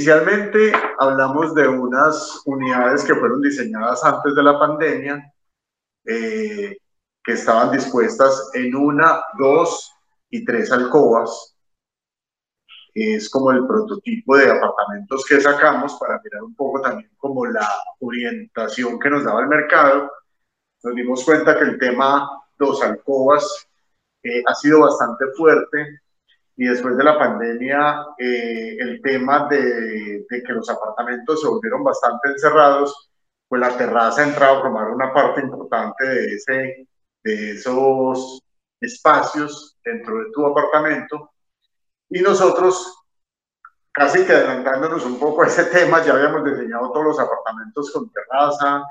Inicialmente hablamos de unas unidades que fueron diseñadas antes de la pandemia, eh, que estaban dispuestas en una, dos y tres alcobas. Es como el prototipo de apartamentos que sacamos para mirar un poco también como la orientación que nos daba el mercado. Nos dimos cuenta que el tema dos alcobas eh, ha sido bastante fuerte y después de la pandemia eh, el tema de, de, que los apartamentos se volvieron bastante encerrados, pues la terraza ha entrado a formar una parte importante de, ese, de esos espacios dentro de tu apartamento. Y nosotros casi que adelantándonos un poco a ese tema, ya habíamos diseñado todos los apartamentos con terraza,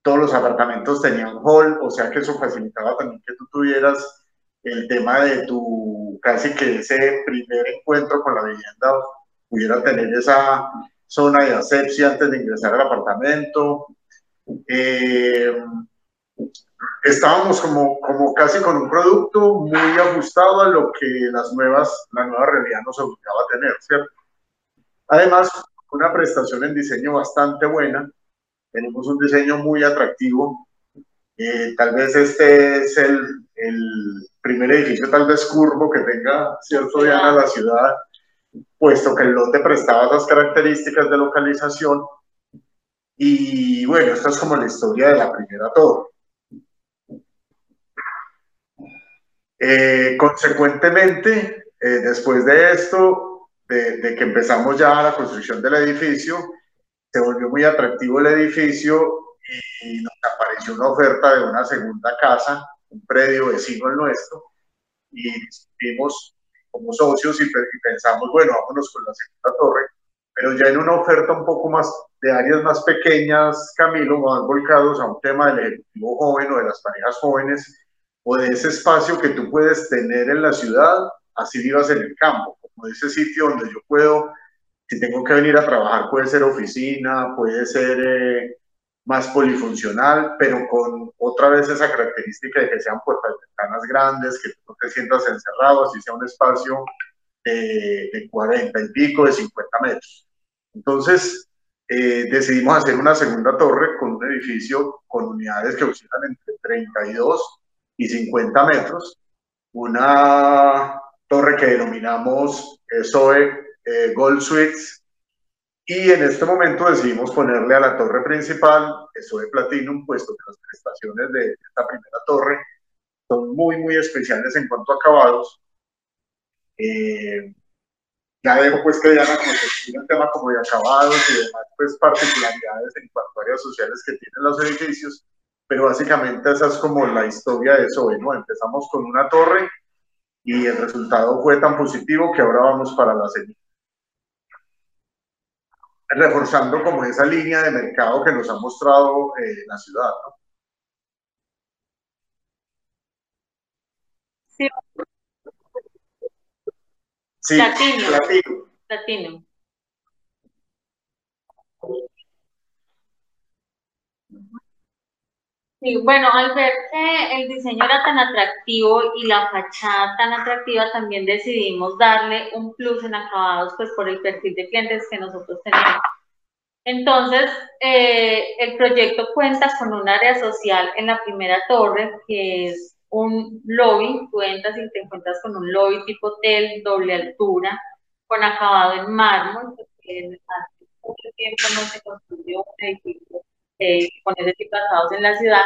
todos los apartamentos tenían hall, o sea que eso facilitaba también que tú tuvieras el tema de tu, casi que ese primer encuentro con la vivienda pudiera tener esa zona de asepsia antes de ingresar al apartamento. Eh, estábamos como, como casi con un producto muy ajustado a lo que las nuevas, la nueva realidad nos obligaba a tener, ¿cierto? Además, una prestación en diseño bastante buena, tenemos un diseño muy atractivo, eh, tal vez este es el, el primer edificio tal vez curvo que tenga cierto diana la ciudad, puesto que el lote prestaba esas características de localización. Y bueno, esta es como la historia de la primera torre. Eh, consecuentemente, eh, después de esto, de, de, que empezamos ya la construcción del edificio, se volvió muy atractivo el edificio y nos apareció una oferta de una segunda casa un predio vecino al nuestro, y discutimos como socios y, pensamos, bueno, vámonos con la segunda torre, pero ya en una oferta un poco más de áreas más pequeñas, Camilo, más volcados a un tema del ejecutivo joven o de las parejas jóvenes, o de ese espacio que tú puedes tener en la ciudad, así vivas en el campo, como ese sitio donde yo puedo, si tengo que venir a trabajar, puede ser oficina, puede ser eh, más polifuncional, pero con otra vez esa característica de que sean puertas ventanas grandes, que no te sientas encerrado, así sea un espacio de, de 40 y pico, de 50 metros. Entonces, eh, decidimos hacer una segunda torre con un edificio con unidades que oscilan entre 32 y 50 metros, una torre que denominamos SOE eh, Gold Suites y en este momento decidimos ponerle a la torre principal eso de Platinum, puesto que las prestaciones de esta primera torre son muy, muy especiales en cuanto a acabados. Eh, ya dejo pues que Diana el tema como de acabados y demás pues particularidades en cuanto a áreas sociales que tienen los edificios, pero básicamente esa es como la historia de eso, ¿no? Empezamos con una torre y el resultado fue tan positivo que ahora vamos para la segunda reforzando como esa línea de mercado que nos ha mostrado eh, la ciudad. ¿no? Sí. Sí, Latino. latino. Latino. Sí, bueno, al ver que el diseño era tan atractivo y la fachada tan atractiva, también decidimos darle un plus en acabados, pues por el perfil de clientes que nosotros tenemos. Entonces, eh, el proyecto cuenta con un área social en la primera torre, que es un lobby, tú entras y te encuentras con un lobby tipo hotel, doble altura, con acabado en mármol, porque hace mucho tiempo no se construyó un edificio eh, con ese tipo de acabados en la ciudad.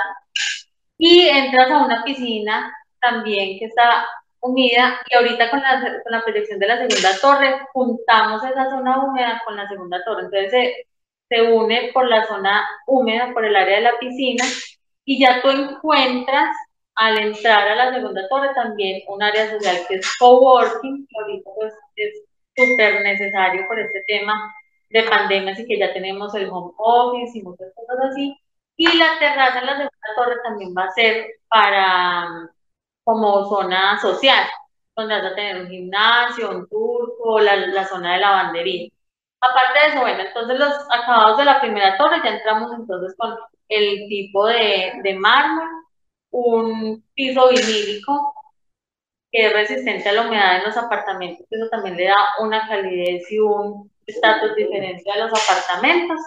Y entras a una piscina también que está unida y ahorita con la, con la proyección de la segunda torre juntamos esa zona húmeda con la segunda torre. Entonces se, se une por la zona húmeda, por el área de la piscina y ya tú encuentras al entrar a la segunda torre también un área social que es coworking, que ahorita pues es súper necesario por este tema de pandemia, así que ya tenemos el home office y muchas cosas así. Y la terraza en la segunda torre también va a ser para como zona social, donde vas a tener un gimnasio, un turco, la, la zona de lavandería. Aparte de eso, bueno, entonces los acabados de la primera torre ya entramos entonces con el tipo de, de mármol, un piso vinílico que es resistente a la humedad en los apartamentos, eso también le da una calidez y un estatus diferente a los apartamentos.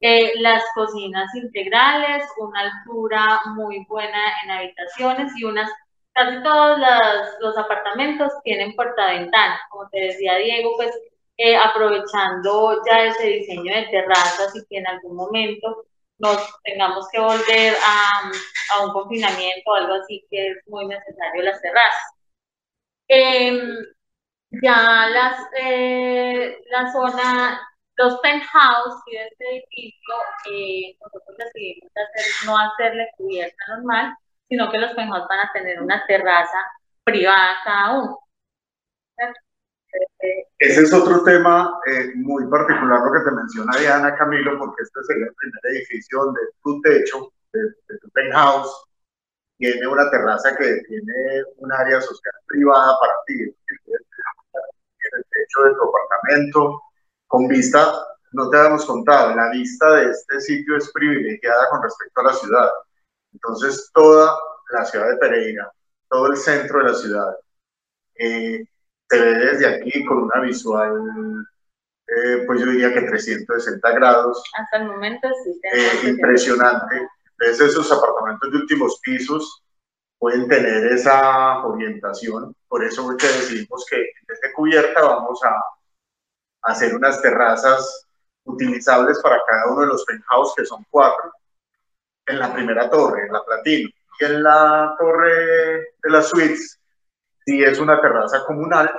Eh, las cocinas integrales, una altura muy buena en habitaciones y unas, casi todos los apartamentos tienen puerta-ventana. Como te decía Diego, pues eh, aprovechando ya ese diseño de terrazas y que en algún momento nos tengamos que volver a, a un confinamiento o algo así que es muy necesario las terrazas. Em, ya las, eh, la zona, los penthouse de este edificio, eh, nosotros decidimos hacer, no hacerle cubierta normal, sino que los penthouse van a tener una terraza privada cada uno. Ese es otro tema eh, muy particular lo que te menciona Diana Camilo, porque este es el primer edificio donde tu techo, de, tu penthouse, tiene una terraza que tiene un área social privada para ti. El techo de tu apartamento, con vista, no te habíamos contado, la vista de este sitio es privilegiada con respecto a la ciudad. Entonces, toda la ciudad de Pereira, todo el centro de la ciudad, eh, se ve desde aquí con una visual, eh, pues yo diría que 360 grados. Hasta el momento sí. Eh, impresionante. Entonces esos apartamentos de últimos pisos pueden tener esa orientación. Por eso que decidimos que desde cubierta vamos a, hacer unas terrazas utilizables para cada uno de los penthouse, que son cuatro, en la primera torre, en la platino. Y en la torre de las suites si es una terraza comunal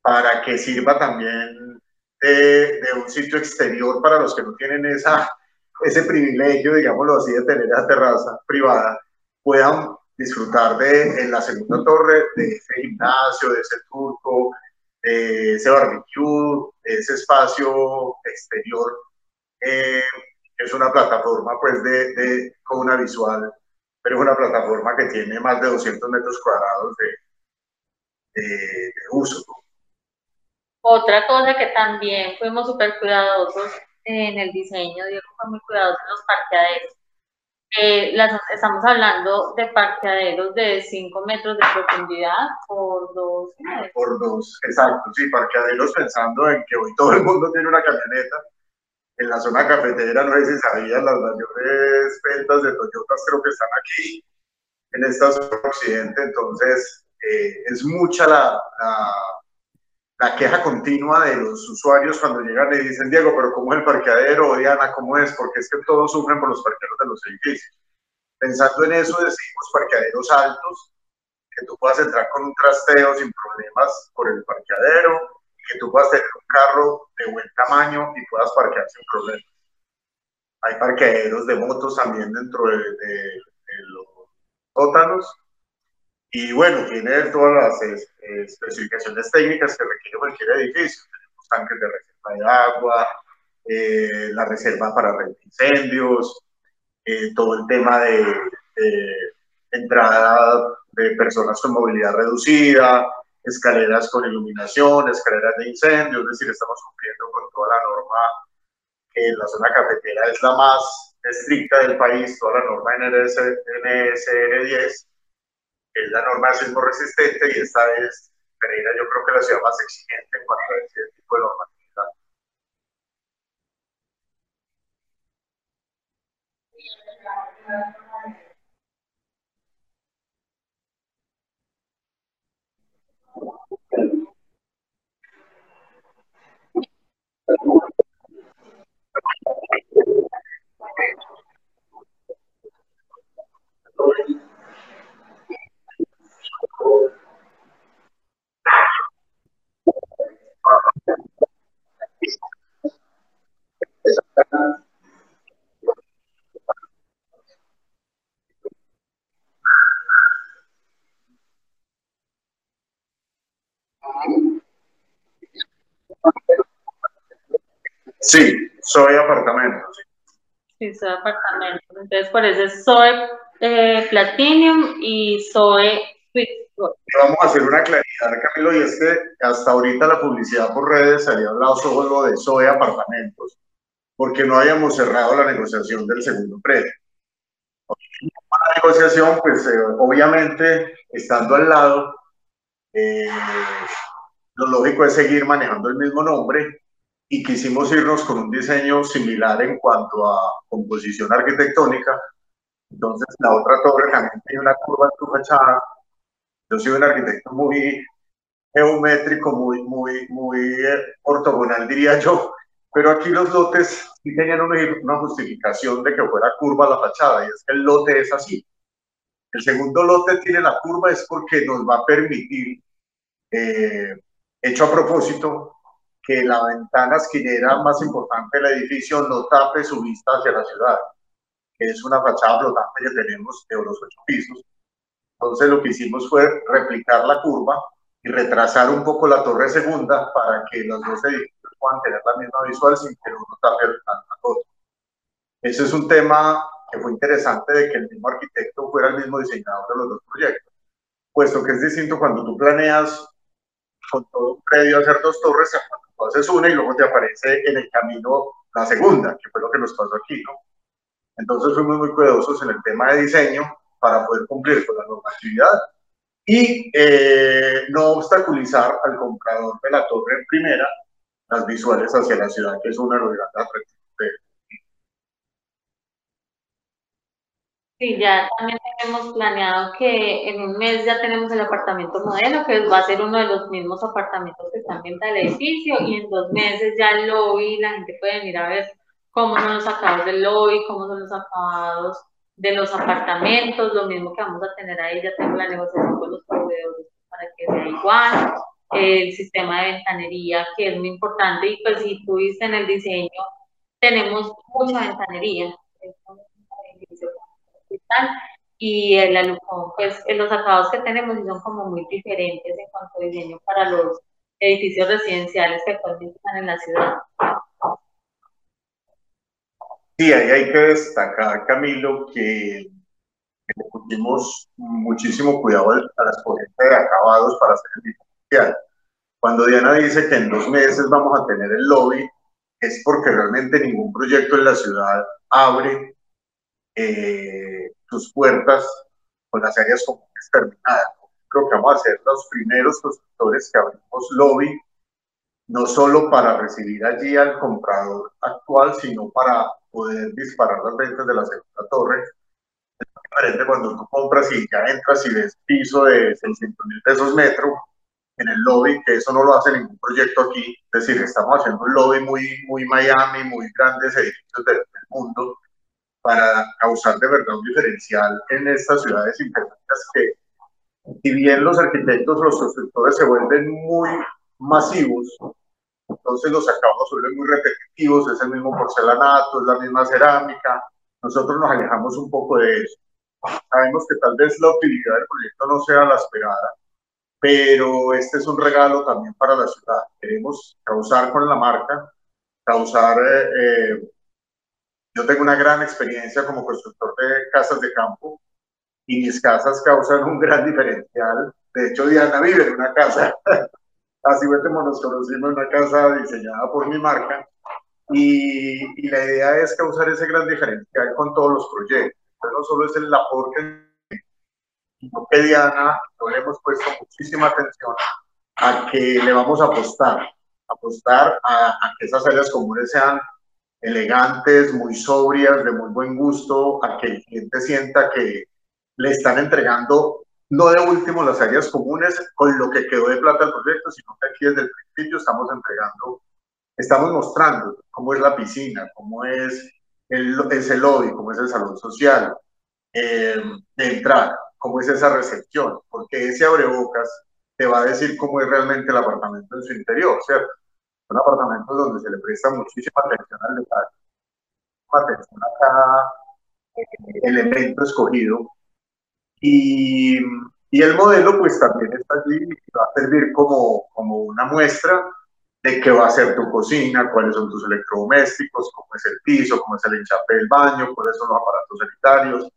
para que sirva también de, un sitio exterior para los que no tienen esa, ese privilegio, digámoslo así, de tener esa terraza privada, puedan disfrutar de en la segunda torre de ese gimnasio, de ese turco, de ese barbecue, de ese espacio exterior. Eh, es una plataforma pues de, de, con una visual, pero es una plataforma que tiene más de 200 metros cuadrados de, de, uso. Otra cosa que también fuimos súper cuidadosos en el diseño, Diego fue muy cuidadoso en los parqueaderos. Eh, las, estamos hablando de parqueaderos de 5 metros de profundidad por 2 Por 2, exacto, sí, parqueaderos pensando en que hoy todo el mundo tiene una camioneta. En la zona cafetera, no sé si sabían, las mayores ventas de Toyota creo que están aquí, en esta zona occidente, entonces eh, es mucha la, la, queja continua de los usuarios cuando llegan y dicen, Diego, pero ¿cómo es el parqueadero? Diana, ¿cómo es? Porque es que todos sufren por los parqueaderos de los edificios. Pensando en eso, decimos parqueaderos altos, que tú puedas entrar con un trasteo sin problemas por el parqueadero, que tú puedas tener un carro de buen tamaño y puedas parquear sin problemas. Hay parqueaderos de motos también dentro de, de los sótanos y bueno, tiene todas las especificaciones técnicas que requiere cualquier edificio. Tenemos tanques de reserva de agua, eh, la reserva para incendios, eh, todo el tema de, entrada de personas con movilidad reducida, escaleras con iluminación, escaleras de incendio, es decir, estamos cumpliendo con toda la norma que la zona cafetera es la más estricta del país, toda la norma NSR 10 es la norma sismo resistente y esta es Pereira yo creo que la ciudad más exigente en cuanto a tipo de normatividad. Sí, soy apartamento. Sí, soy apartamento. Entonces, por eso soy eh, Platinum y soy Vamos a hacer una claridad, Camilo, y es que hasta ahorita la publicidad por redes había hablado solo de SOE apartamentos, porque no habíamos cerrado la negociación del segundo precio. La negociación, pues eh, obviamente, estando al lado, eh, lo lógico es seguir manejando el mismo nombre y quisimos irnos con un diseño similar en cuanto a composición arquitectónica. Entonces, la otra torre también tiene una curva en su fachada. Yo soy un arquitecto muy geométrico, muy, muy, muy eh, ortogonal, diría yo. Pero aquí los lotes sí tenían una, justificación de que fuera curva la fachada, y es que el lote es así. El segundo lote tiene la curva es porque nos va a permitir, eh, hecho a propósito, que la ventana esquinera más importante del edificio no tape su vista hacia la ciudad, que es una fachada flotante que tenemos de los ocho pisos. Entonces lo que hicimos fue replicar la curva y retrasar un poco la torre segunda para que los dos edificios puedan tener la misma visual sin que uno tape al otro. Ese es un tema que fue interesante de que el mismo arquitecto fuera el mismo diseñador de los dos proyectos, puesto que es distinto cuando tú planeas con todo un predio hacer dos torres haces una y luego te aparece en el camino la segunda, que fue lo que nos pasó aquí, ¿no? Entonces fuimos muy cuidadosos en el tema de diseño para poder cumplir con la normatividad y eh, no obstaculizar al comprador de la torre en primera las visuales hacia la ciudad, que es una de las grandes Sí, ya también tenemos planeado que en un mes ya tenemos el apartamento modelo, que va a ser uno de los mismos apartamentos que están en el edificio, y en dos meses ya el lobby, la gente puede venir a ver cómo son los acabados del lobby, cómo son los acabados de los apartamentos, lo mismo que vamos a tener ahí, ya tengo la negociación con los proveedores para que sea igual, el sistema de ventanería, que es muy importante, y pues si tú viste en el diseño, tenemos mucha ventanería, y el alucón, pues los acabados que tenemos son como muy diferentes en cuanto a diseño para los edificios residenciales que actualmente están en la ciudad. Sí, ahí hay que destacar, Camilo, que le pusimos muchísimo cuidado a la exposición de acabados para hacer el diferencial. Cuando Diana dice que en dos meses vamos a tener el lobby, es porque realmente ningún proyecto en la ciudad abre eh, sus puertas con las áreas comunes terminadas. Creo que vamos a ser los primeros constructores que abrimos lobby no solo para recibir allí al comprador actual, sino para poder disparar las ventas de la segunda torre. Es diferente cuando tú compras y ya entras y ves piso de 600 mil pesos metro en el lobby, que eso no lo hace ningún proyecto aquí. Es decir, estamos haciendo un lobby muy, muy Miami, muy grandes edificios del, mundo para causar de verdad un diferencial en estas ciudades intermedias que, si bien los arquitectos, los constructores se vuelven muy masivos, entonces los acabados son muy repetitivos, es el mismo porcelanato, es la misma cerámica, nosotros nos alejamos un poco de eso. Sabemos que tal vez la utilidad del proyecto no sea la esperada, pero este es un regalo también para la ciudad. Queremos causar con la marca, causar... Eh, eh, yo tengo una gran experiencia como constructor de casas de campo y mis casas causan un gran diferencial. De hecho, Diana vive en una casa Así fue como nos conocimos en una casa diseñada por mi marca y, la idea es causar ese gran diferencial con todos los proyectos. no solo es el aporte, sino que Diana, le hemos puesto muchísima atención a que le vamos a apostar, apostar a, a que esas áreas comunes sean elegantes, muy sobrias, de muy buen gusto, a que el cliente sienta que le están entregando no de último las áreas comunes con lo que quedó de plata del proyecto, sino que aquí desde el principio estamos entregando, estamos mostrando cómo es la piscina, cómo es el, ese lobby, cómo es el salón social, eh, de entrada, cómo es esa recepción, porque ese abrebocas te va a decir cómo es realmente el apartamento en su interior, ¿cierto? Son apartamentos donde se le presta muchísima atención al detalle, atención a cada eh, elemento escogido y, y, el modelo pues también está allí y va a servir como, como una muestra de qué va a ser tu cocina, cuáles son tus electrodomésticos, cómo es el piso, cómo es el enchape del baño, cuáles son los aparatos sanitarios,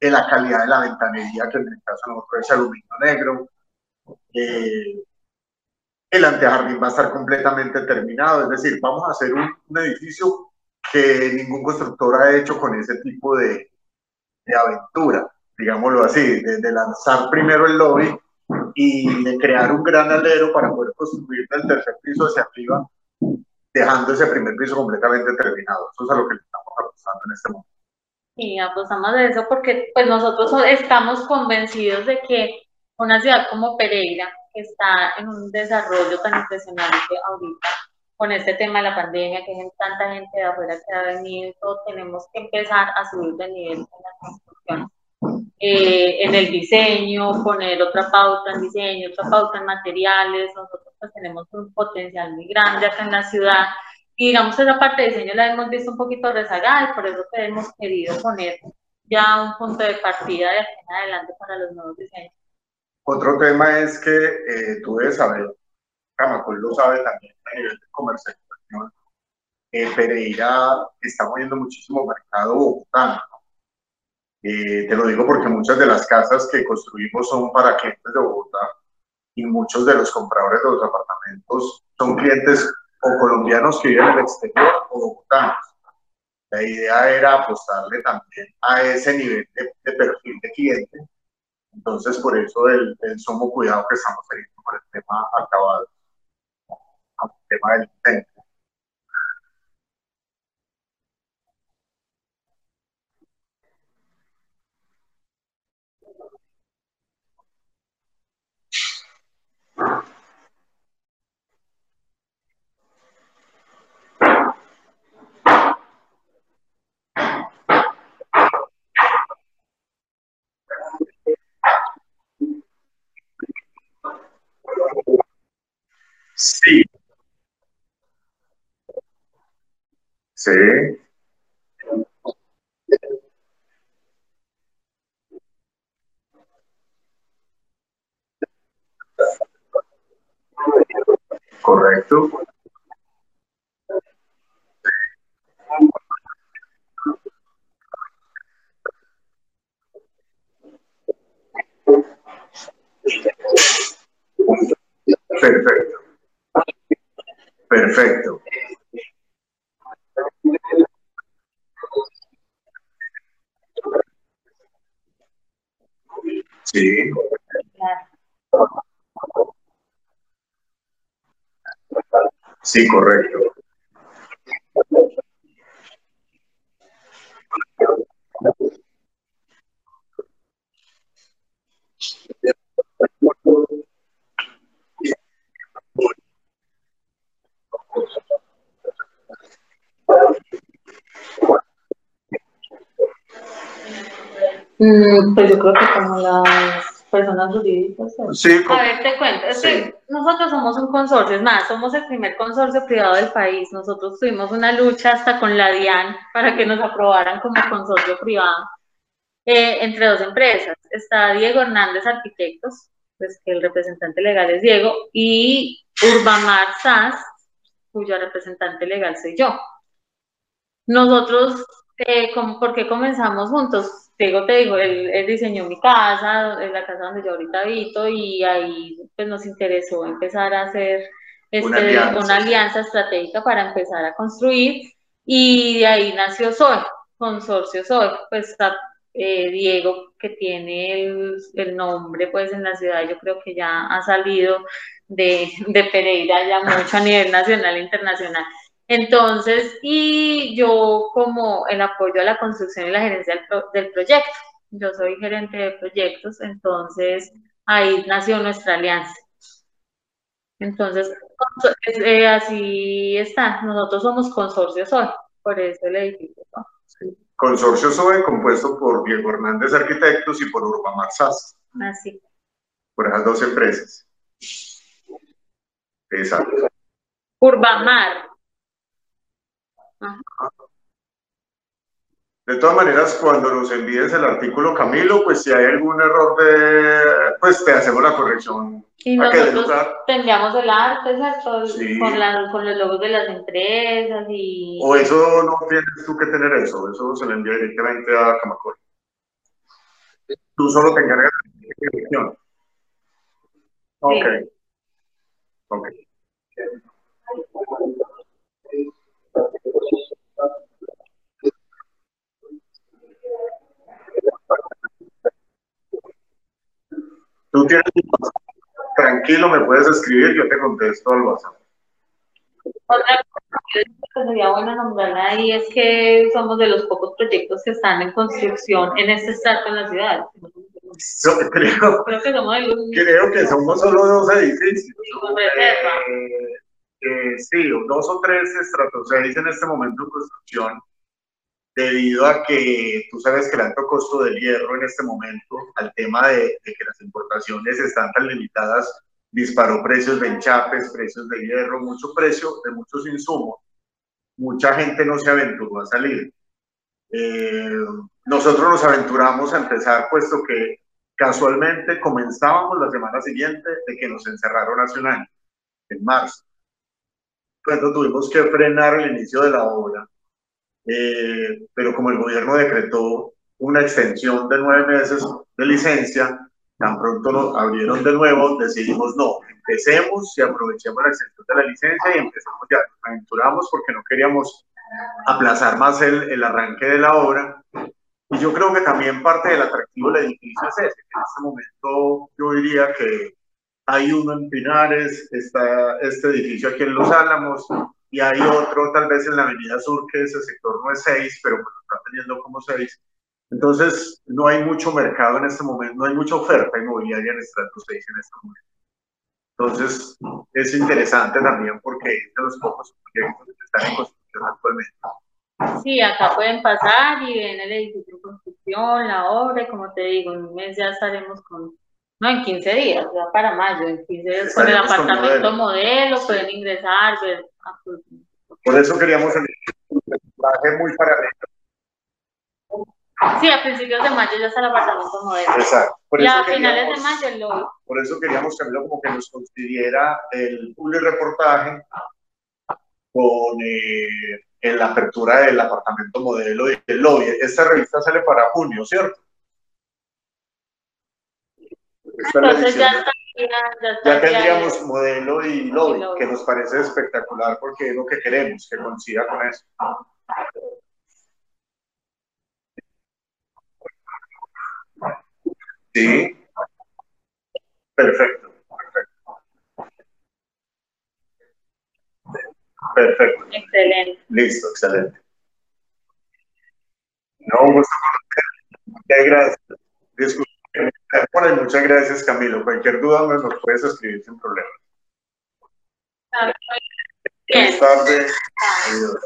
en la calidad de la ventanería, que en el caso nosotros es aluminio negro. Eh, el antejardín va a estar completamente terminado, es decir, vamos a hacer un, un edificio que ningún constructor ha hecho con ese tipo de, de aventura digámoslo así, de, lanzar primero el lobby y de crear un gran alero para poder construir del tercer piso hacia arriba dejando ese primer piso completamente terminado. Eso es a lo que estamos apostando en este momento. Sí, apostamos de eso porque pues nosotros estamos convencidos de que una ciudad como Pereira, que está en un desarrollo tan impresionante ahorita, con este tema de la pandemia, que hay tanta gente de afuera que ha venido, tenemos que empezar a subir de nivel en la construcción. Eh, en el diseño, poner otra pauta en diseño, otra pauta en materiales. Nosotros pues, tenemos un potencial muy grande acá en la ciudad y digamos esa parte de diseño la hemos visto un poquito rezagada y por eso que hemos querido poner ya un punto de partida de aquí en adelante para los nuevos diseños. Otro tema es que eh, tú debes saber, Camacol lo sabe también a nivel de comercialización, eh, Pereira está moviendo muchísimo mercado bogotano. Eh, te lo digo porque muchas de las casas que construimos son para clientes de Bogotá y muchos de los compradores de los apartamentos son clientes o colombianos que viven en el exterior o bogotanos. La idea era apostarle también a ese nivel de, perfil de cliente. Entonces, por eso el, el sumo cuidado que estamos teniendo con el tema acabado, el tema del centro. Sí. Correcto. Perfecto. Perfecto. Sí, correcto. Mm, pues yo creo que como las personas jurídicas. Sí, a ver, te cuento. Es que nosotros somos un consorcio, es más, somos el primer consorcio privado del país. Nosotros tuvimos una lucha hasta con la DIAN para que nos aprobaran como consorcio privado eh, entre dos empresas. Está Diego Hernández Arquitectos, pues que el representante legal es Diego, y Urbamar Sass, cuyo representante legal soy yo. Nosotros, eh, ¿por qué comenzamos juntos? Diego te digo, él, diseñó mi casa, la casa donde yo ahorita habito, y ahí pues nos interesó empezar a hacer este, una, alianza. estratégica para empezar a construir, y de ahí nació SOE, Consorcio SOE, pues eh, Diego, que tiene el, nombre pues en la ciudad, yo creo que ya ha salido de, de Pereira ya mucho a nivel nacional e internacional. Entonces, y yo como el apoyo a la construcción y la gerencia del, proyecto, yo soy gerente de proyectos, entonces ahí nació nuestra alianza. Entonces, eh, así está, nosotros somos consorcio SOE, por eso el edificio. Consorcio SOE compuesto por Diego Hernández Arquitectos y por Urbamar SAS. Así. Por esas dos empresas. Exacto. Urbamar, de todas maneras, cuando nos envíes el artículo, Camilo, pues si hay algún error de, pues te hacemos la corrección. Y nosotros tendríamos el arte, ¿cierto? Con, con los logos de las empresas y... O eso no tienes tú que tener eso, eso se le envía directamente a Camacol. Tú solo te encargas de la dirección. Ok. Ok. Tú tienes tranquilo, me puedes escribir, yo te contesto al WhatsApp. Otra cosa bueno nombrarla ahí es que somos de los pocos proyectos que están en construcción en este estrato en la ciudad. creo, creo, que somos, creo que somos solo dos edificios. Eh, eh, sí, dos o tres estratos en este momento en construcción debido a que tú sabes que el alto costo del hierro en este momento, al tema de, de que las importaciones están tan limitadas, disparó precios de enchapes, precios de hierro, mucho precio de muchos insumos. Mucha gente no se aventuró a salir. Eh, nosotros nos aventuramos a empezar, puesto que casualmente comenzábamos la semana siguiente de que nos encerraron hace un año, en marzo. Cuando tuvimos que frenar el inicio de la obra, eh, pero como el gobierno decretó una extensión de nueve meses de licencia, tan pronto nos abrieron de nuevo, decidimos no, empecemos y aprovechemos la extensión de la licencia y empecemos ya, nos aventuramos porque no queríamos aplazar más el, el arranque de la obra. Y yo creo que también parte del atractivo del edificio es ese, que en este momento yo diría que hay uno en Pinares, está este edificio aquí en Los Álamos, y hay otro tal vez en la Avenida Sur, que ese sector no es 6, pero pues está teniendo como 6. Entonces, no hay mucho mercado en este momento, no hay mucha oferta inmobiliaria en estrato 6 en este momento. Entonces, es interesante también porque es de los pocos proyectos que están en construcción actualmente. Sí, acá pueden pasar y ven el edificio en construcción, la obra, y como te digo, en un mes ya estaremos con, no, en 15 días, ya para mayo, en 15 días con el apartamento modelo. pueden ingresar, ver por eso queríamos el traje muy paralelo. Sí, a principios de mayo ya está el apartamento modelo. Exacto. y a finales de mayo el lobby. Por eso queríamos cambiarlo como que nos considera el public reportaje con eh, en la apertura del apartamento modelo y el lobby. Esta revista sale para junio, ¿cierto? Entonces ya está ya, tendríamos modelo y lobby, que nos parece espectacular porque es lo que queremos, que coincida con eso. Sí. Perfecto. Perfecto. Excelente. Listo, excelente. No, gusto Muchas gracias. Disculpe. Bueno, muchas gracias, Camilo. Cualquier duda me nos puedes escribir sin problema. Buenas tardes. Adiós.